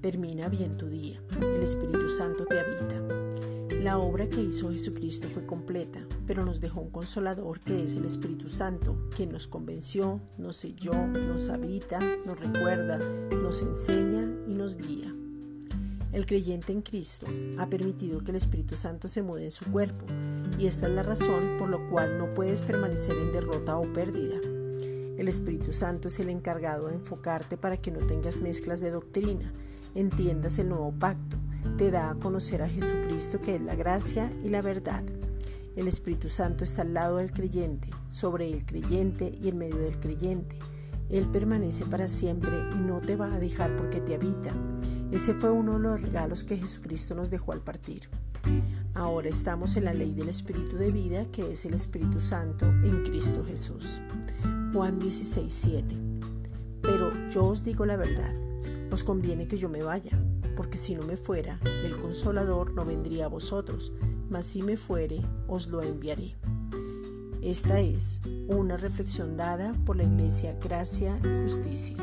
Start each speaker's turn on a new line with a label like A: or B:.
A: Termina bien tu día. El Espíritu Santo te habita. La obra que hizo Jesucristo fue completa, pero nos dejó un consolador que es el Espíritu Santo, quien nos convenció, nos selló, nos habita, nos recuerda, nos enseña y nos guía. El creyente en Cristo ha permitido que el Espíritu Santo se mude en su cuerpo, y esta es la razón por la cual no puedes permanecer en derrota o pérdida. El Espíritu Santo es el encargado de enfocarte para que no tengas mezclas de doctrina, entiendas el nuevo pacto, te da a conocer a Jesucristo que es la gracia y la verdad. El Espíritu Santo está al lado del creyente, sobre el creyente y en medio del creyente. Él permanece para siempre y no te va a dejar porque te habita. Ese fue uno de los regalos que Jesucristo nos dejó al partir. Ahora estamos en la ley del Espíritu de vida, que es el Espíritu Santo en Cristo Jesús. Juan 16, 7. Pero yo os digo la verdad, os conviene que yo me vaya, porque si no me fuera, el consolador no vendría a vosotros, mas si me fuere, os lo enviaré. Esta es una reflexión dada por la Iglesia Gracia y Justicia.